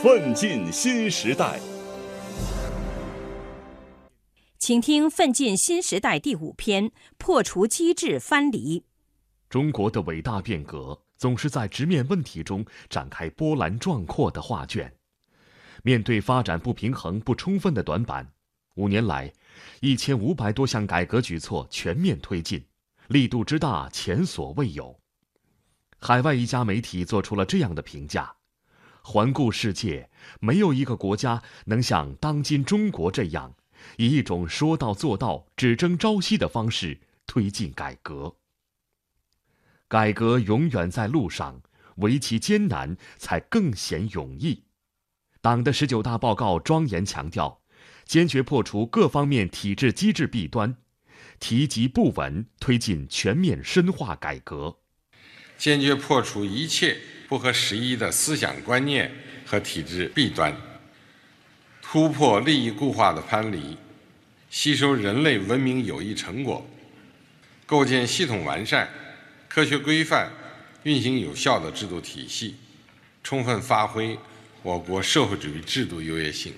奋进新时代，请听《奋进新时代》第五篇：破除机制藩篱。中国的伟大变革总是在直面问题中展开波澜壮阔的画卷。面对发展不平衡不充分的短板，五年来，一千五百多项改革举措全面推进，力度之大前所未有。海外一家媒体做出了这样的评价。环顾世界，没有一个国家能像当今中国这样，以一种说到做到、只争朝夕的方式推进改革。改革永远在路上，唯其艰难，才更显勇毅。党的十九大报告庄严强调，坚决破除各方面体制机制弊端，提及不稳，推进全面深化改革，坚决破除一切。不合时宜的思想观念和体制弊端，突破利益固化的藩篱，吸收人类文明有益成果，构建系统完善、科学规范、运行有效的制度体系，充分发挥我国社会主义制度优越性。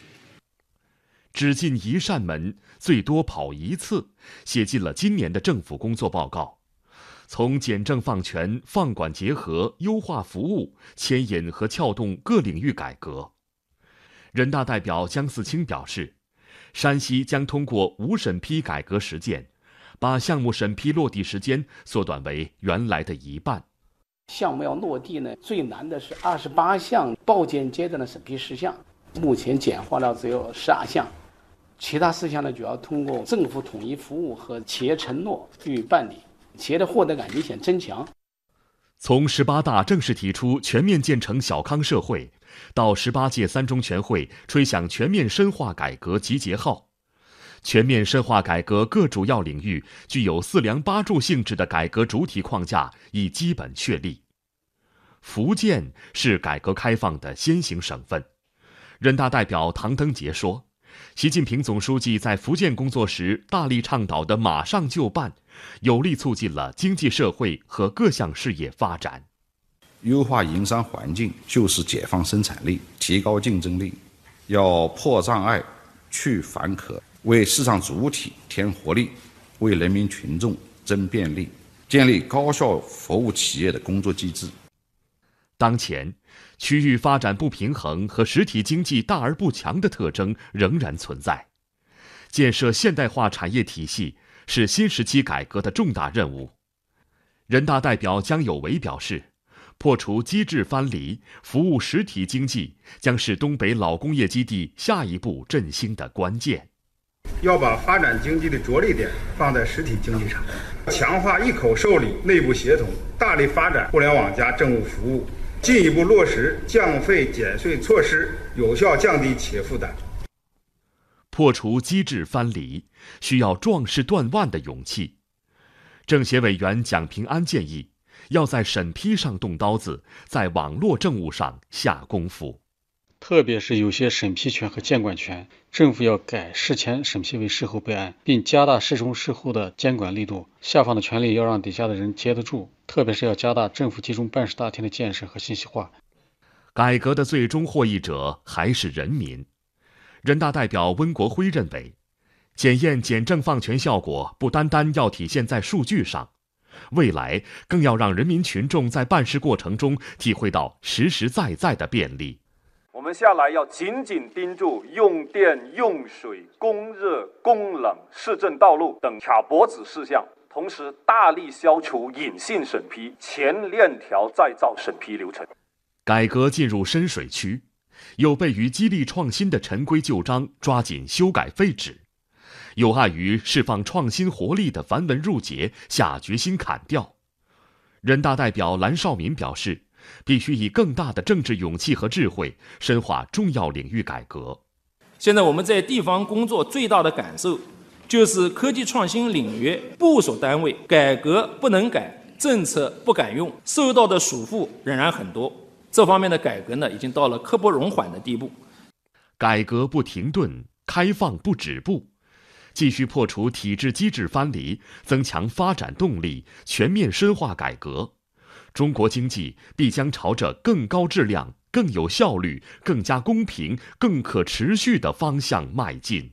只进一扇门，最多跑一次，写进了今年的政府工作报告。从简政放权、放管结合、优化服务，牵引和撬动各领域改革。人大代表姜四清表示，山西将通过无审批改革实践，把项目审批落地时间缩短为原来的一半。项目要落地呢，最难的是二十八项报建阶段的审批事项，目前简化了只有十二项，其他事项呢，主要通过政府统一服务和企业承诺予以办理。企业的获得感明显增强。从十八大正式提出全面建成小康社会，到十八届三中全会吹响全面深化改革集结号，全面深化改革各主要领域具有四梁八柱性质的改革主体框架已基本确立。福建是改革开放的先行省份，人大代表唐登杰说。习近平总书记在福建工作时大力倡导的“马上就办”，有力促进了经济社会和各项事业发展。优化营商环境就是解放生产力、提高竞争力。要破障碍、去烦渴，为市场主体添活力，为人民群众增便利，建立高效服务企业的工作机制。当前。区域发展不平衡和实体经济大而不强的特征仍然存在，建设现代化产业体系是新时期改革的重大任务。人大代表姜有为表示，破除机制藩篱，服务实体经济，将是东北老工业基地下一步振兴的关键。要把发展经济的着力点放在实体经济上，强化一口受理、内部协同，大力发展互联网加政务服务。进一步落实降费减税措施，有效降低企业负担。破除机制藩篱，需要壮士断腕的勇气。政协委员蒋平安建议，要在审批上动刀子，在网络政务上下功夫。特别是有些审批权和监管权，政府要改事前审批为事后备案，并加大事中事后的监管力度。下放的权力要让底下的人接得住。特别是要加大政府集中办事大厅的建设和信息化。改革的最终获益者还是人民。人大代表温国辉认为，检验简政放权效果不单单要体现在数据上，未来更要让人民群众在办事过程中体会到实实在在的便利。我们下来要紧紧盯住用电、用水、供热、供冷、市政道路等卡脖子事项。同时，大力消除隐性审批、前链条再造审批流程。改革进入深水区，有悖于激励创新的陈规旧章抓紧修改废止，有碍于释放创新活力的繁文缛节下决心砍掉。人大代表蓝绍民表示，必须以更大的政治勇气和智慧深化重要领域改革。现在我们在地方工作最大的感受。就是科技创新领域部属单位改革不能改，政策不敢用，受到的束缚仍然很多。这方面的改革呢，已经到了刻不容缓的地步。改革不停顿，开放不止步，继续破除体制机制藩篱，增强发展动力，全面深化改革，中国经济必将朝着更高质量、更有效率、更加公平、更可持续的方向迈进。